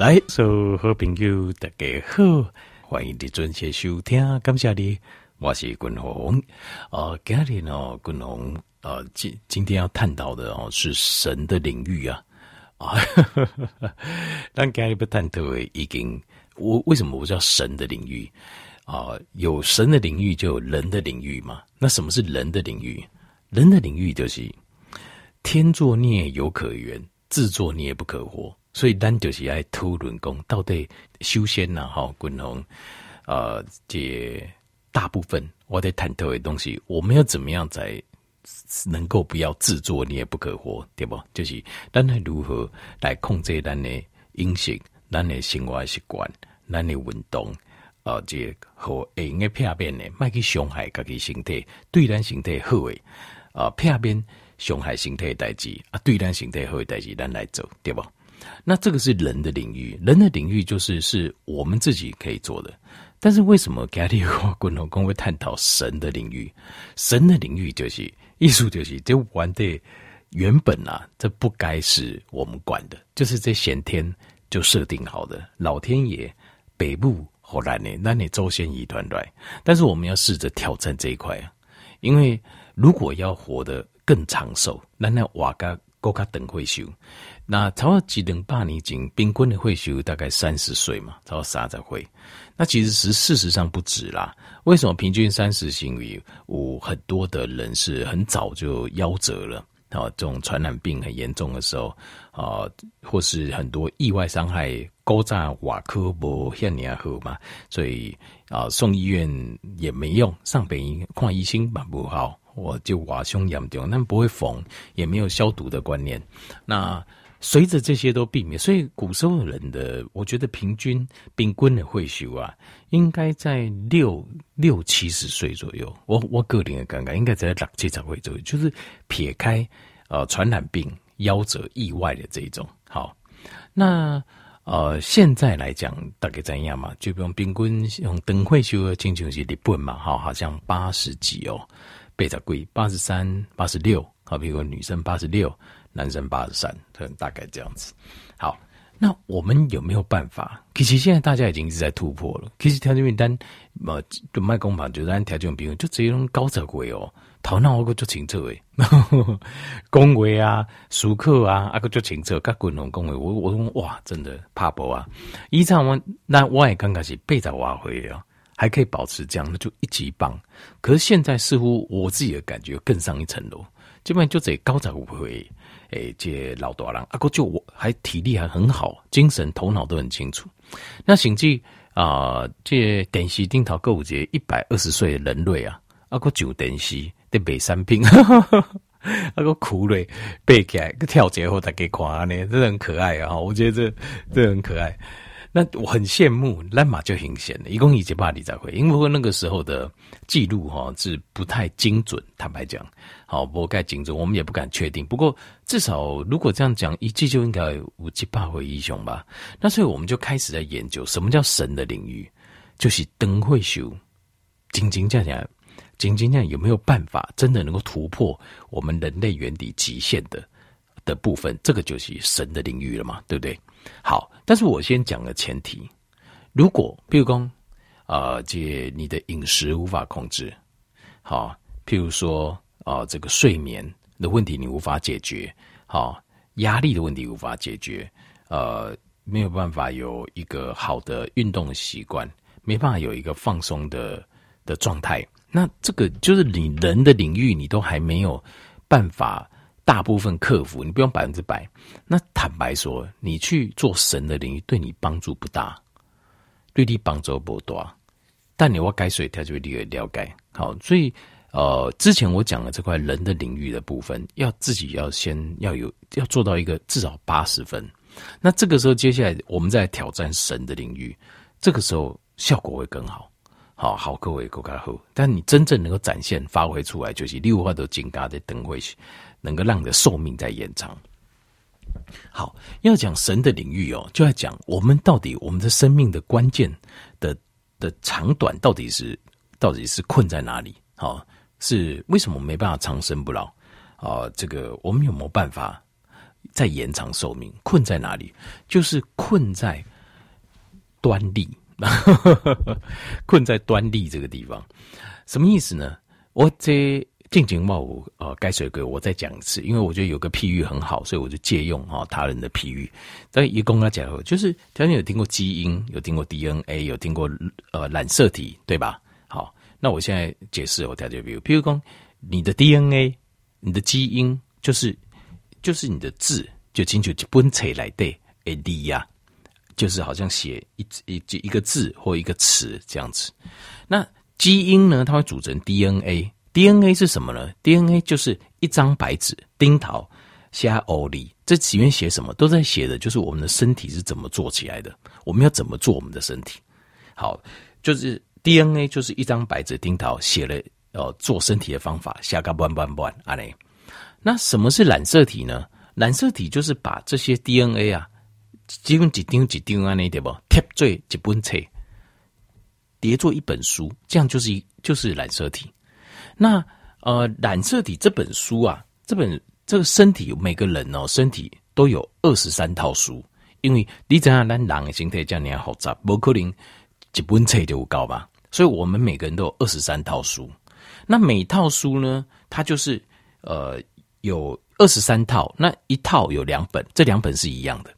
来，所有好朋友大家好，欢迎你准时收听，感谢你，我是君宏。呃，今天呢，君宏呃，今今天要探讨的哦是神的领域啊啊，但今天不探讨的已经，我为什么我叫神的领域啊？有神的领域就有人的领域嘛？那什么是人的领域？人的领域就是天作孽犹可原，自作孽不可活。所以，咱就是爱讨论讲，到底修仙呐，哈，滚龙，呃，这大部分我在探讨的东西，我们要怎么样才能够不要自作孽不可活，对不？就是咱来如何来控制咱的饮食、咱的生活习惯、咱的运动，呃，这和会用的片面的，卖去伤害家己身体，对咱身体好的，呃，片面伤害身体的代志啊，对咱身体好的代志，咱来做，对不？那这个是人的领域，人的领域就是是我们自己可以做的。但是为什么家里和共同工会探讨神的领域？神的领域就是艺术，就是这玩的原本啊，这不该是我们管的，就是这先天就设定好的。老天爷北部后来呢，那你周旋一团乱。但是我们要试着挑战这一块啊，因为如果要活得更长寿，那那瓦嘎高卡等会修。那超过几等八年前，平均的会寿大概三十岁嘛，超过三十岁。那其实是事实上不止啦。为什么平均三十岁？因为有很多的人是很早就夭折了啊，这种传染病很严重的时候啊，或是很多意外伤害，高炸瓦科不像你好嘛，所以啊送医院也没用，上北医看医生嘛不好，我就瓦胸严重，但不会缝，也没有消毒的观念，那。随着这些都避免，所以古时候人的，我觉得平均平均的会寿啊，应该在六六七十岁左右。我我个人的感觉应该在六七十岁左右，就是撇开呃传染病、夭折、意外的这一种。好，那呃现在来讲大概怎样嘛？就比如平均用灯会寿的亲像是日本嘛，好，好像八十几哦，八十几，八十三、八十六，好，比如女生八十六。男生八十三，大概这样子。好，那我们有没有办法？其实现在大家已经一直在突破了。其实条件名单，呃，就卖工坊，就按条件比如就直接用高者贵哦，头脑我个就清楚诶，恭维啊，熟客啊，啊个就清楚，甲滚龙恭维，我我说哇，真的怕不啊？以上我那我也刚开始背着挖回哦，还可以保持这样，那就一级棒。可是现在似乎我自己的感觉更上一层楼，基本上就这高才不会。诶、欸，这老大人，阿哥就我还体力还很好，精神头脑都很清楚。那甚至啊，这电视顶头有一个一百二十岁的人类啊，阿哥上电视在卖产品，阿哥哭嘞，背起来，跳起来后大家看呢，真的很可爱啊！我觉得这这很可爱。那我很羡慕，那马就很险的，一共一节八里才会，因为那个时候的记录哈是不太精准，坦白讲，好不太精准，我们也不敢确定。不过至少如果这样讲，一季就应该五七八回英雄吧。那所以我们就开始在研究什么叫神的领域，就是灯会修，晶晶这样，晶晶这样有没有办法真的能够突破我们人类原理极限的的部分？这个就是神的领域了嘛，对不对？好，但是我先讲个前提，如果譬如说，呃，这你的饮食无法控制，好，譬如说，啊、这个睡眠的问题你无法解决，好，压力的问题无法解决，呃，没有办法有一个好的运动习惯，没办法有一个放松的的状态，那这个就是你人的领域，你都还没有办法。大部分克服，你不用百分之百。那坦白说，你去做神的领域，对你帮助不大，对你帮助不多。但你要改水，他就会立刻了解。好，所以呃，之前我讲的这块人的领域的部分，要自己要先要有要做到一个至少八十分。那这个时候，接下来我们再挑战神的领域，这个时候效果会更好。好好，各位更加好。但你真正能够展现发挥出来，就是六花都金嘎的灯会。能够让你的寿命在延长。好，要讲神的领域哦，就要讲我们到底我们的生命的关键的的长短到底是到底是困在哪里？好，是为什么没办法长生不老？啊，这个我们有没有办法再延长寿命？困在哪里？就是困在端粒，困在端粒这个地方，什么意思呢？我这静静冒五呃该水鬼，我再讲一次，因为我觉得有个譬喻很好，所以我就借用啊他人的譬喻。但一公他讲，就是条件有听过基因，有听过 DNA，有听过呃染色体，对吧？好，那我现在解释我条件，比如譬如说你的 DNA，你的基因就是就是你的字，就清楚就本册来对 AD 呀。就是好像写一一一个字或一个词这样子，那基因呢？它会组成 DNA。DNA 是什么呢？DNA 就是一张白纸，丁桃虾欧里，这里面写什么都在写的，就是我们的身体是怎么做起来的，我们要怎么做我们的身体。好，就是 DNA 就是一张白纸，丁桃写了呃做身体的方法，虾嘎弯弯弯啊嘞。那什么是染色体呢？染色体就是把这些 DNA 啊。几乎几丁几丁啊，那对不？贴做一本册，叠做一本书，这样就是一就是染色体。那呃，染色体这本书啊，这本这个身体每个人哦，身体都有二十三套书，因为你怎样咱人的形态这样你要复杂，不可能一本册就够吧？所以我们每个人都有二十三套书。那每套书呢，它就是呃有二十三套，那一套有两本，这两本是一样的。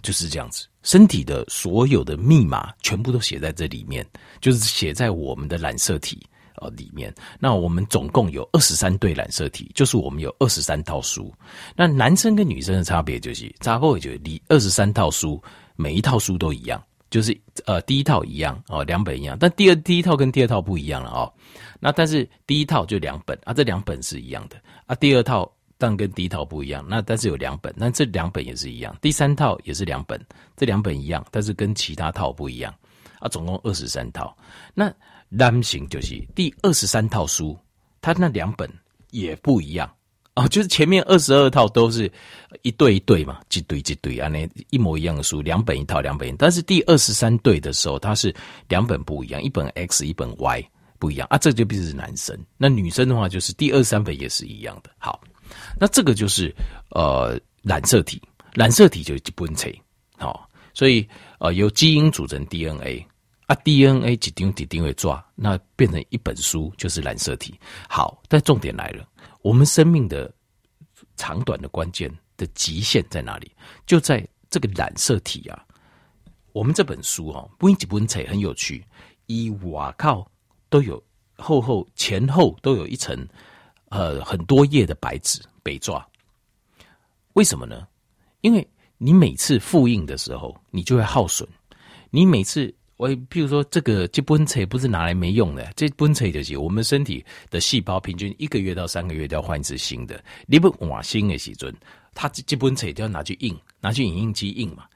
就是这样子，身体的所有的密码全部都写在这里面，就是写在我们的染色体呃里面。那我们总共有二十三对染色体，就是我们有二十三套书。那男生跟女生的差别就是，差不多就你二十三套书，每一套书都一样，就是呃第一套一样哦，两本一样，但第二第一套跟第二套不一样了哦。那但是第一套就两本啊，这两本是一样的啊，第二套。但跟第一套不一样，那但是有两本，那这两本也是一样。第三套也是两本，这两本一样，但是跟其他套不一样啊。总共二十三套。那男性就是第二十三套书，它那两本也不一样啊。就是前面二十二套都是一对一对嘛，几对几对啊，那一模一样的书，两本一套，两本一。但是第二十三对的时候，它是两本不一样，一本 X，一本 Y 不一样啊。这就必须是男生。那女生的话，就是第二十三本也是一样的。好。那这个就是呃染色体，染色体就是一本册，好，所以呃由基因组成 DNA 啊，DNA 几丁几丁会抓，那变成一本书就是染色体。好，但重点来了，我们生命的长短的关键的极限在哪里？就在这个染色体啊。我们这本书哦，不一几本册很有趣，一瓦靠都有厚厚前后都有一层。呃，很多页的白纸被抓，为什么呢？因为你每次复印的时候，你就会耗损。你每次，我譬如说，这个这本册不是拿来没用的，这本册就是我们身体的细胞平均一个月到三个月都要换一次新的。你不换新的时阵，它这本册就要拿去印，拿去影印机印嘛。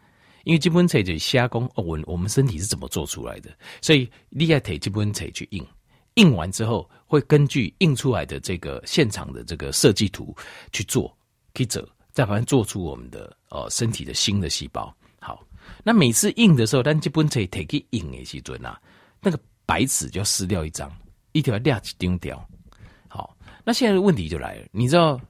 因为这本册就是瞎工哦，我我们身体是怎么做出来的，所以你要提这本册去印。印完之后，会根据印出来的这个现场的这个设计图去做，记者再把它做出我们的呃身体的新的细胞。那每次印的时候，但基本上 take 印的时阵啊，那个白纸就要撕掉一张，一条亮起丢掉。好，那现在问题就来了，你知道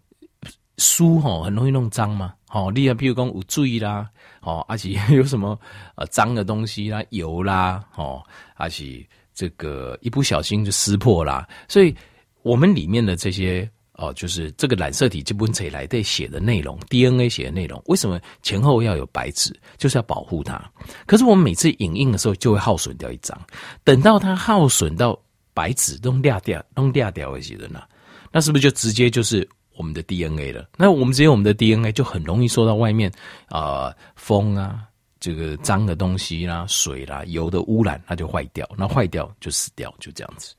书哈很容易弄脏吗？好，例如比如讲有水啦，哦，而且有什么呃脏的东西啦，油啦，哦，而且。这个一不小心就撕破啦，所以我们里面的这些哦，就是这个染色体基本起来的写的内容，DNA 写的内容，为什么前后要有白纸？就是要保护它。可是我们每次影印的时候，就会耗损掉一张。等到它耗损到白纸都掉掉、都掉掉一些的呢，那是不是就直接就是我们的 DNA 了？那我们直接我们的 DNA 就很容易受到外面啊、风啊。这个脏的东西啦、水啦、油的污染，它就坏掉，那坏掉就死掉，就这样子。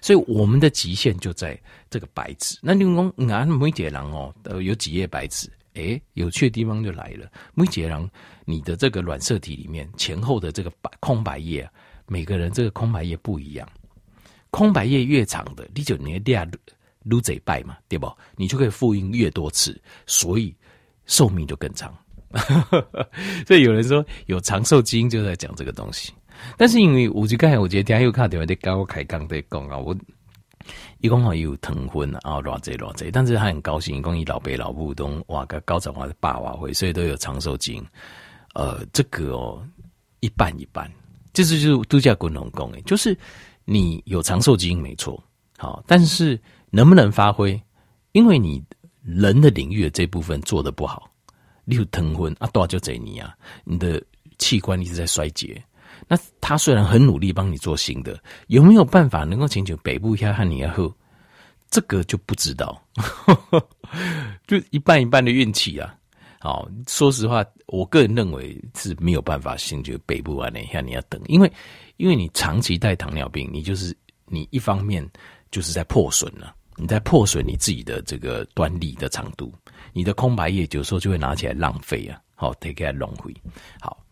所以我们的极限就在这个白纸。那你讲，啊，每节人哦，呃有几页白纸？诶，有趣的地方就来了。每节人，你的这个染色体里面前后的这个白空白页，每个人这个空白页不一样。空白页越长的，你就你的第二撸嘴拜嘛，对不？你就可以复印越多次，所以寿命就更长。所以有人说有长寿基因就在讲这个东西，但是因为我就刚才我觉得等下又看到在跟我开讲在讲啊，我一共好有腾婚啊，偌济偌济，但是他很高兴，一共以老辈老母都哇个高长华的爸娃会，所以都有长寿基因。呃，这个哦，一半一半，这是就是度假滚龙宫诶，就是你有长寿基因没错，好，但是能不能发挥？因为你人的领域的这部分做得不好，例如腾婚啊，多少就这你啊，你的器官一直在衰竭。那他虽然很努力帮你做新的，有没有办法能够请求北部一下和你要喝？这个就不知道，就一半一半的运气啊。好，说实话，我个人认为是没有办法请求北部啊，等一下你要等，因为因为你长期带糖尿病，你就是你一方面就是在破损了、你在破损你自己的这个端粒的长度，你的空白页有时候就会拿起来浪费啊，好，take it 浪费，好。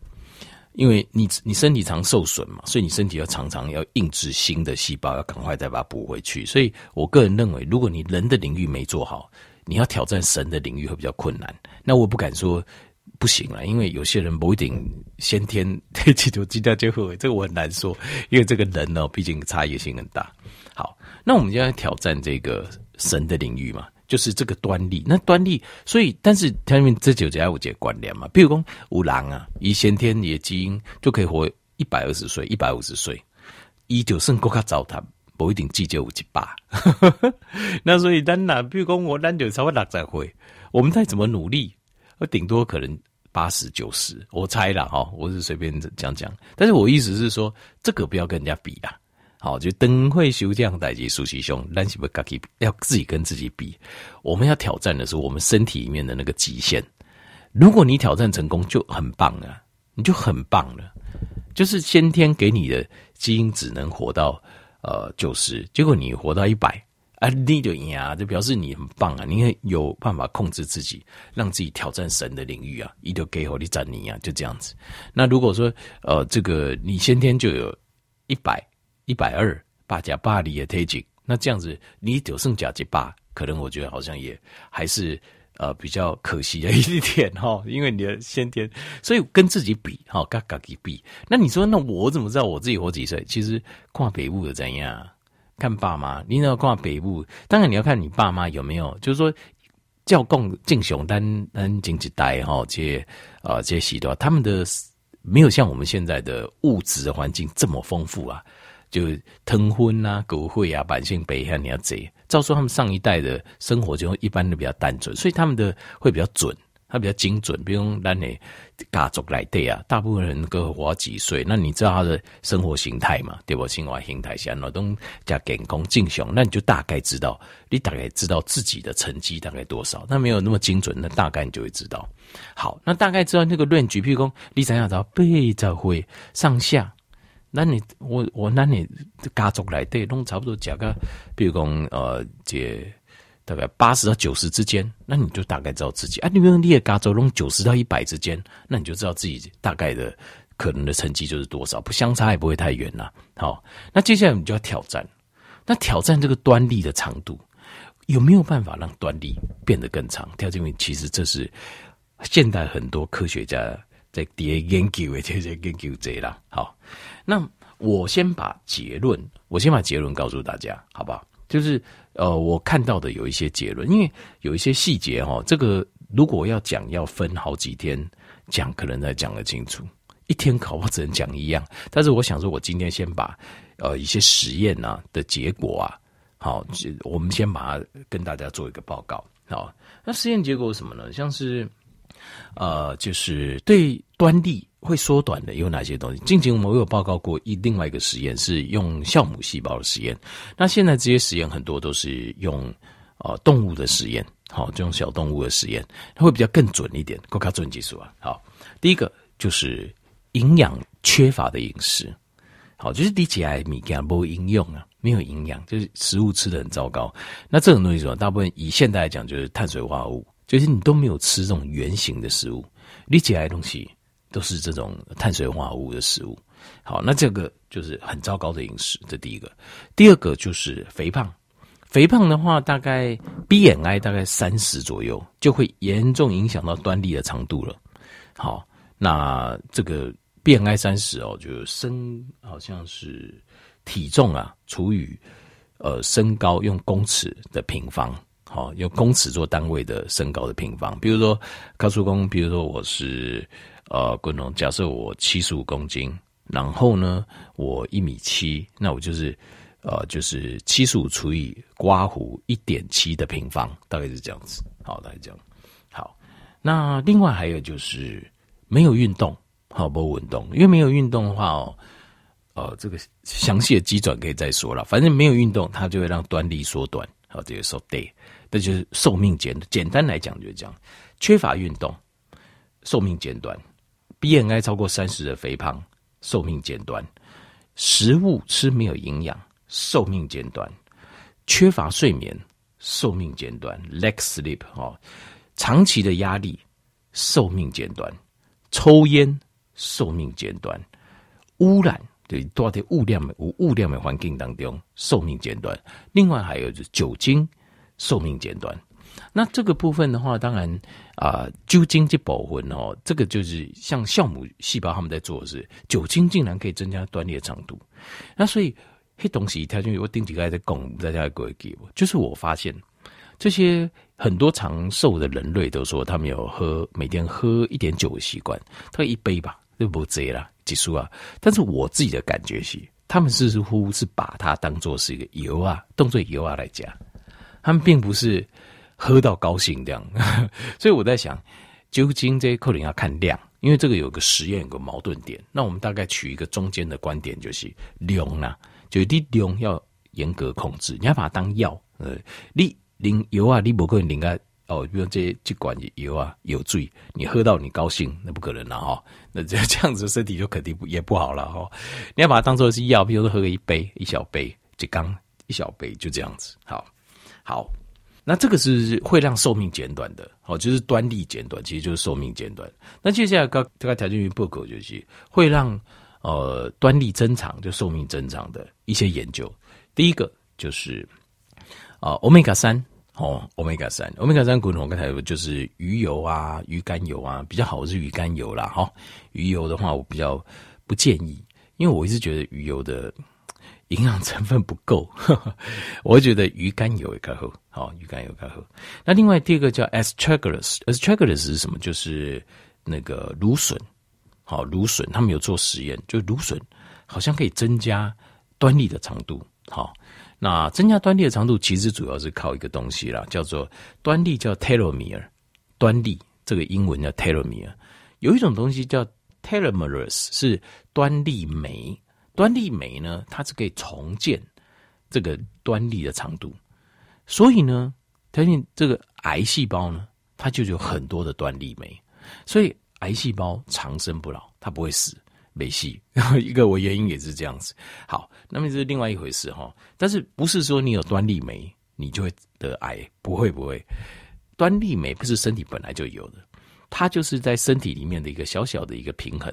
因为你你身体常受损嘛，所以你身体要常常要印制新的细胞，要赶快再把它补回去。所以我个人认为，如果你人的领域没做好，你要挑战神的领域会比较困难。那我不敢说不行了，因为有些人不一定先天基督基督教会，这个我很难说，因为这个人呢，毕竟差异性很大。好，那我们就要挑战这个神的领域嘛。就是这个端粒，那端粒，所以但是他们这九只要有这关联嘛。比如说有人啊，以先天你的基因就可以活一百二十岁、一百五十岁，依旧生够卡糟蹋，不一定记就有几把。那所以咱哪，比如说我咱就稍微六十岁，我们再怎么努力，我顶多可能八十九十，我猜啦哈，我是随便讲讲。但是我意思是说，这个不要跟人家比啊。好，就灯会修这样代际熟悉兄，但是不要自己跟自己比。我们要挑战的是我们身体里面的那个极限。如果你挑战成功，就很棒了，你就很棒了。就是先天给你的基因只能活到呃九十，结果你活到一百啊，你就赢啊，就表示你很棒啊，你有办法控制自己，让自己挑战神的领域啊，你就给我你战你啊，就这样子。那如果说呃这个你先天就有一百。一百二八加八里的推进，那这样子你就剩加几八，可能我觉得好像也还是呃比较可惜的一点哈，因为你的先天，所以跟自己比哈，跟自己比。那你说，那我怎么知道我自己活几岁？其实跨北部的怎样，看爸妈，你要看北部，当然你要看你爸妈有没有，就是说教共敬雄单单经济带哈，这些啊这些许多，他们的没有像我们现在的物质环境这么丰富啊。就腾婚啊、狗会啊、百姓北汉你要贼，照说他们上一代的生活就一般的比较单纯，所以他们的会比较准，他比较精准。比如咱的家族来对啊，大部分人都活几岁，那你知道他的生活形态嘛？对不？生活形态下，那都加健康正常，那你就大概知道，你大概知道自己的成绩大概多少。那没有那么精准，那大概你就会知道。好，那大概知道那个论据，譬如说你怎样找背着会上下。那你我我那你家族来对，弄差不多讲个，比如讲呃，这大概八十到九十之间，那你就大概知道自己啊。你比如你的家族弄九十到一百之间，那你就知道自己大概的可能的成绩就是多少，不相差也不会太远呐。好，那接下来你就要挑战，那挑战这个端粒的长度，有没有办法让端粒变得更长？条件其实这是现代很多科学家。在底下研究的这些研究者啦，好，那我先把结论，我先把结论告诉大家，好不好？就是呃，我看到的有一些结论，因为有一些细节哈，这个如果要讲，要分好几天讲，可能才讲得清楚。一天考我只能讲一样，但是我想说，我今天先把呃一些实验啊的结果啊，好，我们先把它跟大家做一个报告。好，那实验结果是什么呢？像是。呃，就是对端粒会缩短的有哪些东西？近期我们有报告过一另外一个实验是用酵母细胞的实验。那现在这些实验很多都是用呃动物的实验，好，这种小动物的实验，它会比较更准一点，更加准技术啊。好，第一个就是营养缺乏的饮食，好，就是你起来米给它没营养啊，没有营养，就是食物吃得很糟糕。那这种东西什么？大部分以现代来讲就是碳水化合物。就是你都没有吃这种圆形的食物，你起来的东西都是这种碳水化合物的食物。好，那这个就是很糟糕的饮食。这第一个，第二个就是肥胖。肥胖的话，大概 BMI 大概三十左右，就会严重影响到端粒的长度了。好，那这个 BMI 三十哦，就是身好像是体重啊除以呃身高用公尺的平方。好，用公尺做单位的身高的平方。比如说高速公，比如说我是呃滚龙，假设我七十五公斤，然后呢我一米七，那我就是呃就是七十五除以刮胡一点七的平方，大概是这样子。好，大概这样。好，那另外还有就是没有运动，好不运动，因为没有运动的话哦。呃，这个详细的机转可以再说了。反正没有运动，它就会让端粒缩短。好，这个说对，这就是寿命简。简单来讲就是这样：缺乏运动，寿命简短；BMI 超过三十的肥胖，寿命简短；食物吃没有营养，寿命简短；缺乏睡眠，寿命简短 （lack sleep）。哦，长期的压力，寿命简短；抽烟，寿命简短；污染。对，多的物量的物量的环境当中，寿命简短。另外还有就是酒精，寿命减短。那这个部分的话，当然啊、酒精这部分哦，这个就是像酵母细胞他们在做的是，酒精竟然可以增加端粒的长度。那所以黑东西，他就我顶几个在讲，大家给我给我，就是我发现这些很多长寿的人类都说，他们有喝每天喝一点酒的习惯，他一杯吧，就不醉了。结束啊，但是我自己的感觉是，他们似乎是把它当做是一个油啊，当作油啊来讲，他们并不是喝到高兴这样，所以我在想，究竟这些可能要看量，因为这个有个实验有个矛盾点，那我们大概取一个中间的观点，就是量呢，就你量要严格控制，你要把它当药，呃，你饮油啊，你不可能饮啊。哦，比如这些这管油啊，有罪，你喝到你高兴，那不可能了哈。那这这样子身体就肯定不也不好了哈。你要把它当做是药，比如说喝个一杯一小杯，就刚一小杯就这样子。好，好，那这个是会让寿命减短的，哦，就是端粒减短，其实就是寿命减短。那接下来刚这个条件与报告就是会让呃端粒增长，就寿命增长的一些研究。第一个就是啊，欧米伽三。哦，欧米伽三，欧米伽三，滚红刚才有就是鱼油啊、鱼肝油啊，比较好是鱼肝油啦。哈，鱼油的话，我比较不建议，因为我一直觉得鱼油的营养成分不够，我觉得鱼肝油也可以喝。好，鱼肝油可以喝。那另外第二个叫 astragalus，astragalus 是什么？就是那个芦笋。好，芦笋他们有做实验，就芦笋好像可以增加端粒的长度。好。那增加端粒的长度，其实主要是靠一个东西啦，叫做端粒叫 telomere，端粒这个英文叫 telomere。有一种东西叫 telomerase，是端粒酶。端粒酶呢，它是可以重建这个端粒的长度。所以呢，相信这个癌细胞呢，它就有很多的端粒酶，所以癌细胞长生不老，它不会死。没戏，一个我原因也是这样子。好，那么这是另外一回事哈。但是不是说你有端粒酶，你就会得癌？不会不会，端粒酶不是身体本来就有的，它就是在身体里面的一个小小的一个平衡，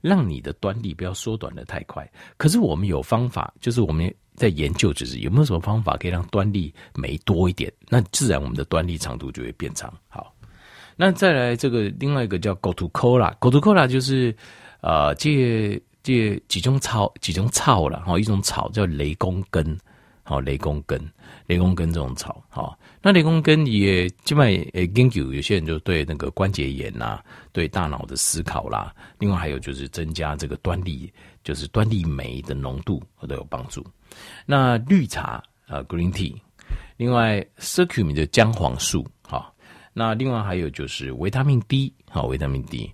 让你的端粒不要缩短的太快。可是我们有方法，就是我们在研究，就是有没有什么方法可以让端粒酶多一点，那自然我们的端粒长度就会变长。好，那再来这个另外一个叫 Gotukola，Gotukola 就是。呃，这这几种草，几种草了哈，一种草叫雷公根，好，雷公根，雷公根这种草，好，那雷公根也基本上呃研究，有些人就对那个关节炎呐、啊，对大脑的思考啦，另外还有就是增加这个端粒，就是端粒酶的浓度都有帮助。那绿茶啊，green tea，另外 curcumin 的姜黄素，好，那另外还有就是维他命 D，好，维他命 D。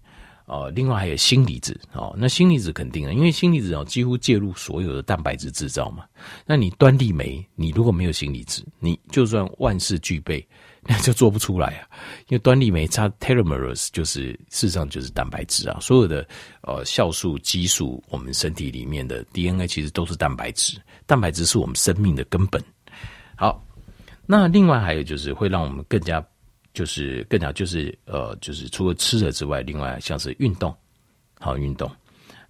哦，另外还有锌离子哦，那锌离子肯定的，因为锌离子哦几乎介入所有的蛋白质制造嘛。那你端粒酶，你如果没有锌离子，你就算万事俱备，那就做不出来啊。因为端粒酶它 telomerase 就是事实上就是蛋白质啊，所有的呃酵素、激素，我们身体里面的 DNA 其实都是蛋白质，蛋白质是我们生命的根本。好，那另外还有就是会让我们更加。就是更加就是呃，就是除了吃的之外，另外像是运动，好运动，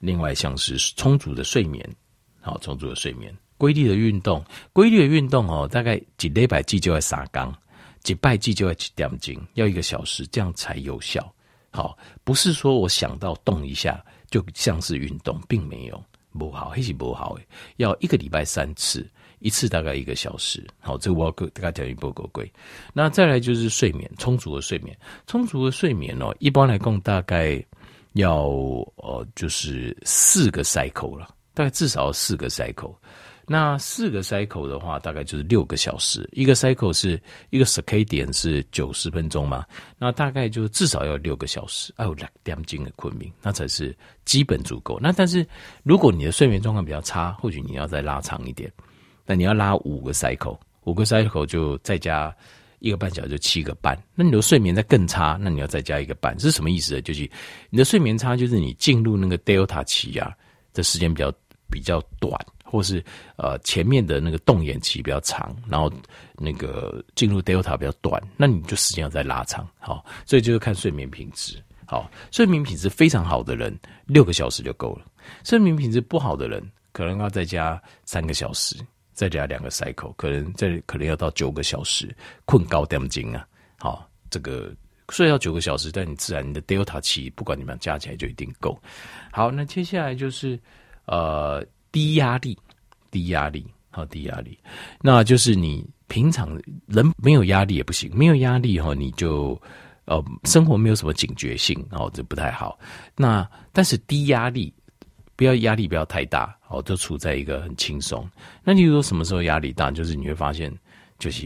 另外像是充足的睡眠，好充足的睡眠，规律的运动，规律的运动哦，大概几礼拜季就要三缸，几拜季就要几点钟，要一个小时，这样才有效。好，不是说我想到动一下就像是运动，并没有，不好，还是不好诶，要一个礼拜三次，一次大概一个小时。好，这个我要跟大家讲一波够贵。那再来就是睡眠，充足的睡眠，充足的睡眠哦，一般来讲大概要呃就是四个 cycle 了，大概至少要四个 cycle。那四个 cycle 的话，大概就是六个小时。一个 cycle 是一个 circ 点是九十分钟嘛，那大概就至少要六个小时，还有两点钟的昆明，那才是基本足够。那但是如果你的睡眠状况比较差，或许你要再拉长一点，那你要拉五个 cycle，五个 cycle 就再加一个半小时，就七个半。那你的睡眠再更差，那你要再加一个半，这是什么意思呢？就是你的睡眠差，就是你进入那个 delta 期啊的时间比较比较短。或是呃前面的那个动眼期比较长，然后那个进入 delta 比较短，那你就时间要再拉长，好，所以就是看睡眠品质。好，睡眠品质非常好的人，六个小时就够了；睡眠品质不好的人，可能要再加三个小时，再加两个 cycle，可能这可能要到九个小时，困高点精啊。好，这个睡到九个小时，但你自然你的 delta 期不管你们加起来就一定够。好，那接下来就是呃。低压力，低压力，好，低压力，那就是你平常人没有压力也不行，没有压力哈，你就呃生活没有什么警觉性，哦，这不太好。那但是低压力，不要压力不要太大，哦，都处在一个很轻松。那你说什么时候压力大？就是你会发现，就是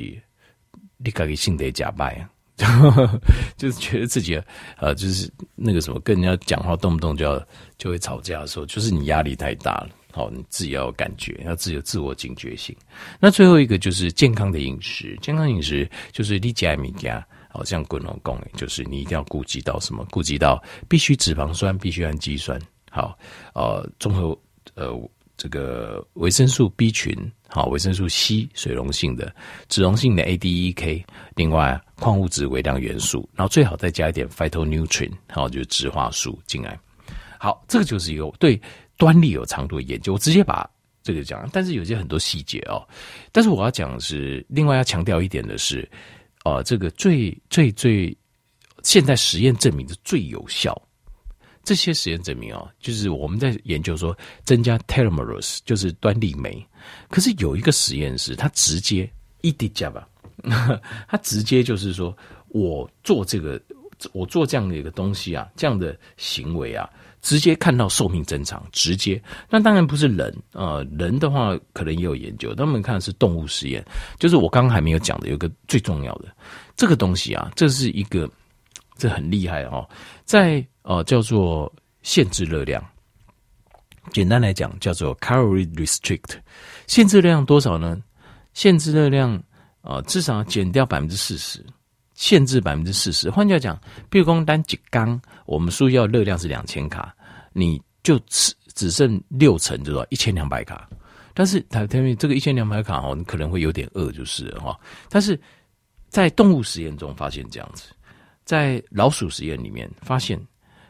你可以性得假败啊，就是觉得自己呃，就是那个什么跟人家讲话动不动就要就会吵架的时候，就是你压力太大了。好，你自己要有感觉，要自己有自我警觉性。那最后一个就是健康的饮食，健康饮食就是你家米家，好像滚龙贡，就是你一定要顾及到什么？顾及到必须脂肪酸，必须氨基酸，好，呃，综合呃这个维生素 B 群，好，维生素 C 水溶性的，脂溶性的 A、D、E、K，另外矿物质、微量元素，然后最好再加一点 phytonutrient，好，就是植化素进来。好，这个就是一个对。端粒有长度的研究，我直接把这个讲，但是有些很多细节哦。但是我要讲的是，另外要强调一点的是，呃，这个最最最现在实验证明的最有效，这些实验证明哦，就是我们在研究说增加 telomerase，就是端粒酶。可是有一个实验室，他直接一滴加吧，他直接就是说我做这个，我做这样的一个东西啊，这样的行为啊。直接看到寿命增长，直接，那当然不是人啊、呃，人的话可能也有研究，但我们看的是动物实验，就是我刚刚还没有讲的，有个最重要的这个东西啊，这是一个这很厉害哦，在呃叫做限制热量，简单来讲叫做 calorie restrict，限制热量多少呢？限制热量、呃，至少要减掉百分之四十。限制百分之四十，换句话讲，比如说单几缸，我们说要热量是两千卡，你就只只剩六成，就说一千两百卡。但是他他们这个一千两百卡哦，你可能会有点饿，就是了哈。但是在动物实验中发现这样子，在老鼠实验里面发现，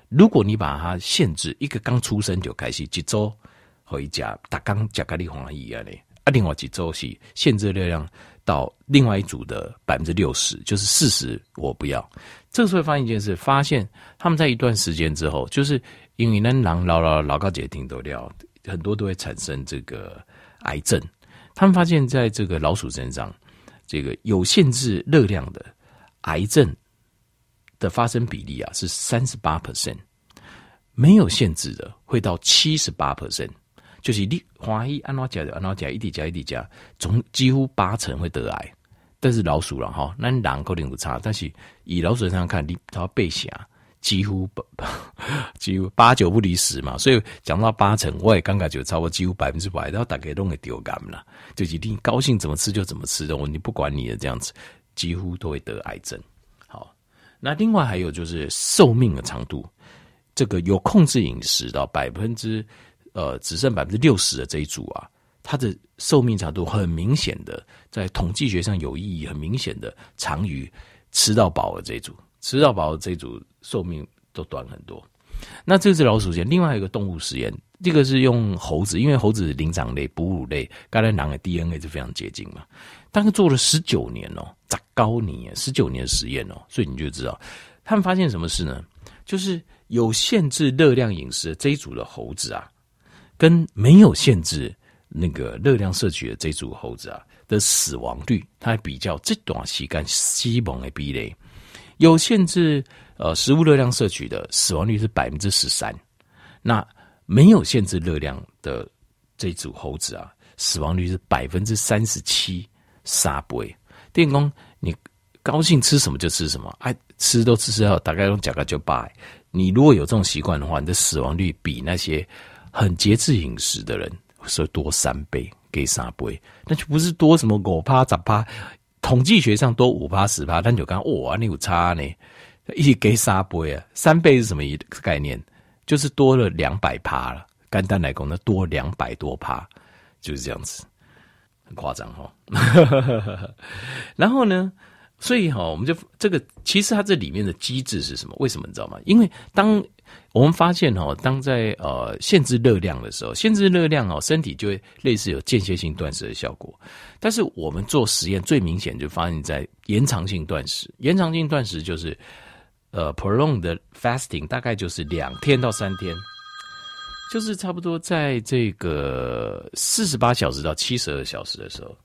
如果你把它限制一个刚出生就开始几周回家打缸加咖喱黄一样的，啊，另外几周是限制热量。到另外一组的百分之六十，就是四十，我不要。这时候发现一件事，发现他们在一段时间之后，就是因为那，狼老老老高姐听都料，很多都会产生这个癌症。他们发现在这个老鼠身上，这个有限制热量的癌症的发生比例啊是三十八 percent，没有限制的会到七十八 percent。就是你欢喜按怎加就按怎加，一滴加一滴加，总几乎八成会得癌。但是老鼠了哈，那人可能不差，但是以老鼠身上看，你它背下几乎不 几乎八九不离十嘛。所以讲到八成，我也刚刚就超过几乎百分之百，然后大概都会丢干了。就一定高兴怎么吃就怎么吃的，我你不管你的这样子，几乎都会得癌症。那另外还有就是寿命的长度，这个有控制饮食到百分之。呃，只剩百分之六十的这一组啊，它的寿命长度很明显的，在统计学上有意义，很明显的长于吃到饱的这一组，吃到饱的这一组寿命都短很多。那这只老鼠实验，另外一个动物实验，这个是用猴子，因为猴子灵长类、哺乳类，跟人的 DNA 是非常接近嘛。但是做了十九年哦，砸高年十九年实验哦，所以你就知道他们发现什么事呢？就是有限制热量饮食的这一组的猴子啊。跟没有限制那个热量摄取的这组猴子啊的死亡率，它比较这段期间死亡的比例，有限制呃食物热量摄取的死亡率是百分之十三，那没有限制热量的这组猴子啊，死亡率是百分之三十七，三倍。电工，你高兴吃什么就吃什么，哎，吃都吃吃好，大概用价格就败。你如果有这种习惯的话，你的死亡率比那些很节制饮食的人说多三倍，给三倍，那就不是多什么五趴十趴，统计学上多五趴十趴，但就刚哇，你有差呢，一给三倍啊，三倍是什么一概念？就是多了两百趴了。简单来讲，那多两百多趴，就是这样子，很夸张哈。然后呢？所以哈，我们就这个其实它这里面的机制是什么？为什么你知道吗？因为当我们发现哈，当在呃限制热量的时候，限制热量哦，身体就会类似有间歇性断食的效果。但是我们做实验最明显就发现，在延长性断食，延长性断食就是呃 prolonged fasting，大概就是两天到三天，就是差不多在这个四十八小时到七十二小时的时候，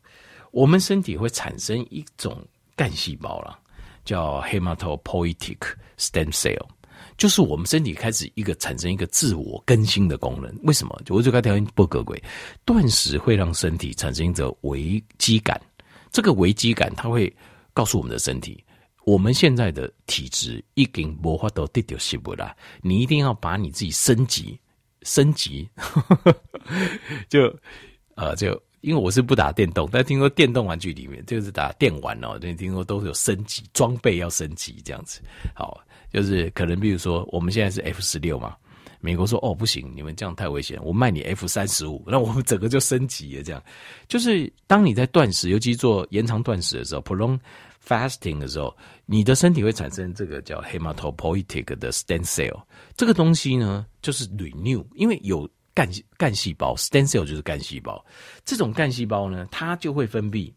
我们身体会产生一种。干细胞了，叫 hematopoietic stem cell，就是我们身体开始一个产生一个自我更新的功能。为什么？就我就该条件不格轨，断食会让身体产生一个危机感。这个危机感，它会告诉我们的身体，我们现在的体质已经无法度得到食物了，你一定要把你自己升级，升级，就 呃就。因为我是不打电动，但听说电动玩具里面就是打电玩哦，对，听说都是有升级装备要升级这样子。好，就是可能比如说我们现在是 F 十六嘛，美国说哦不行，你们这样太危险，我卖你 F 三十五，那我们整个就升级了。这样就是当你在断食，尤其做延长断食的时候，prolong fasting 的时候，你的身体会产生这个叫 hematopoietic 的 stem cell，这个东西呢就是 renew，因为有。干干细胞，stem cell 就是干细胞。这种干细胞呢，它就会分泌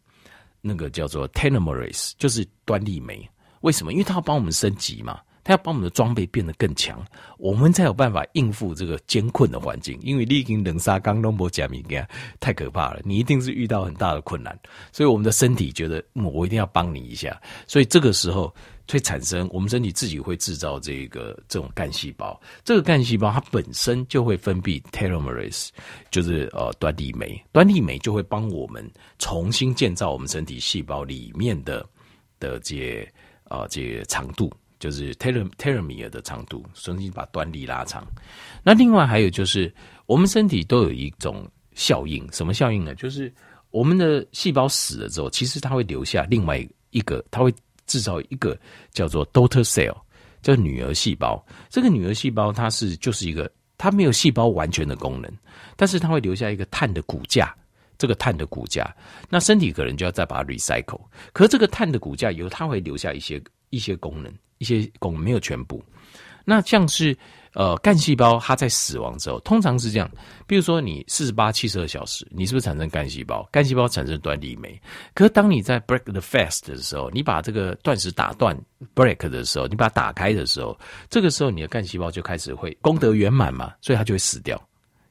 那个叫做 telomerase，就是端粒酶。为什么？因为它要帮我们升级嘛，它要把我们的装备变得更强，我们才有办法应付这个艰困的环境。因为你已经冷沙刚弄波加米干太可怕了，你一定是遇到很大的困难，所以我们的身体觉得，嗯，我一定要帮你一下。所以这个时候。会产生，我们身体自己会制造这个这种干细胞，这个干细胞它本身就会分泌 telomerase，就是呃端粒酶，端粒酶就会帮我们重新建造我们身体细胞里面的的这些呃这些长度，就是 telom telomere 的长度，重新把端粒拉长。那另外还有就是，我们身体都有一种效应，什么效应呢？就是我们的细胞死了之后，其实它会留下另外一个，它会。制造一个叫做 daughter cell，叫女儿细胞。这个女儿细胞它是就是一个，它没有细胞完全的功能，但是它会留下一个碳的骨架。这个碳的骨架，那身体可能就要再把它 recycle。可是这个碳的骨架以后，它会留下一些一些功能，一些功没有全部。那像是。呃，干细胞它在死亡之后，通常是这样。比如说，你四十八、七十二小时，你是不是产生干细胞？干细胞产生端粒酶。可是当你在 break the fast 的时候，你把这个断食打断 break 的时候，你把它打开的时候，这个时候你的干细胞就开始会功德圆满嘛，所以它就会死掉。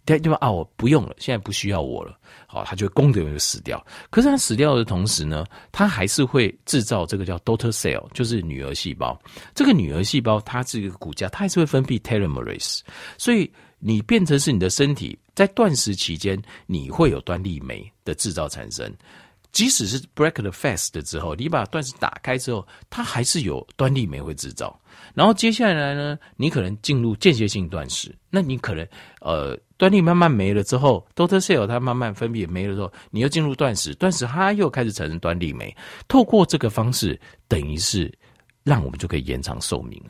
对对吧？啊，我不用了，现在不需要我了。好，他就会功德就死掉。可是他死掉的同时呢，他还是会制造这个叫 daughter cell，就是女儿细胞。这个女儿细胞它这个骨架，它还是会分泌 telomerase。所以你变成是你的身体在断食期间，你会有端粒酶的制造产生。即使是 break the fast 之后，你把断食打开之后，它还是有端粒酶会制造。然后接下来呢，你可能进入间歇性断食，那你可能呃。端粒慢慢没了之后，daughter cell 它慢慢分泌没了之后，你又进入断食，断食它又开始产生端粒酶。透过这个方式，等于是让我们就可以延长寿命。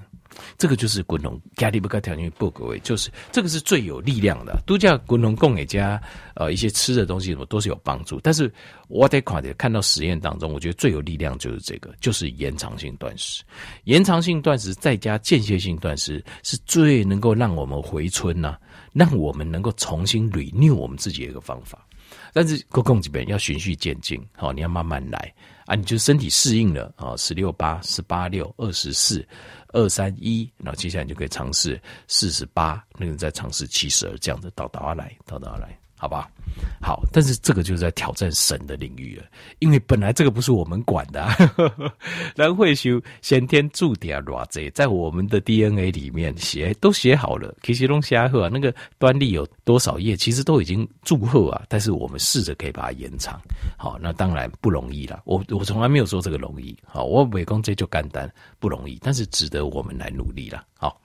这个就是滚龙加利不加条件不各位，就是这个是最有力量的。度假滚龙供给加呃一些吃的东西，什么都是有帮助。但是我得看的看到实验当中，我觉得最有力量就是这个，就是延长性断食。延长性断食再加间歇性断食，是最能够让我们回春呐、啊。让我们能够重新 renew 我们自己的一个方法。但是，公共这边要循序渐进，好，你要慢慢来啊，你就身体适应了啊，十六八、十八六、二十四、二三一，然后接下来你就可以尝试四十八，那个再尝试七十二，这样子倒倒下来，倒倒下来。好吧，好，但是这个就是在挑战神的领域了，因为本来这个不是我们管的，啊，人会修先天注定啊，在我们的 DNA 里面写都写好了，其实都写好啊，那个端粒有多少页，其实都已经祝贺啊，但是我们试着可以把它延长，好，那当然不容易了，我我从来没有说这个容易，好，我美工这就干单不容易，但是值得我们来努力了，好。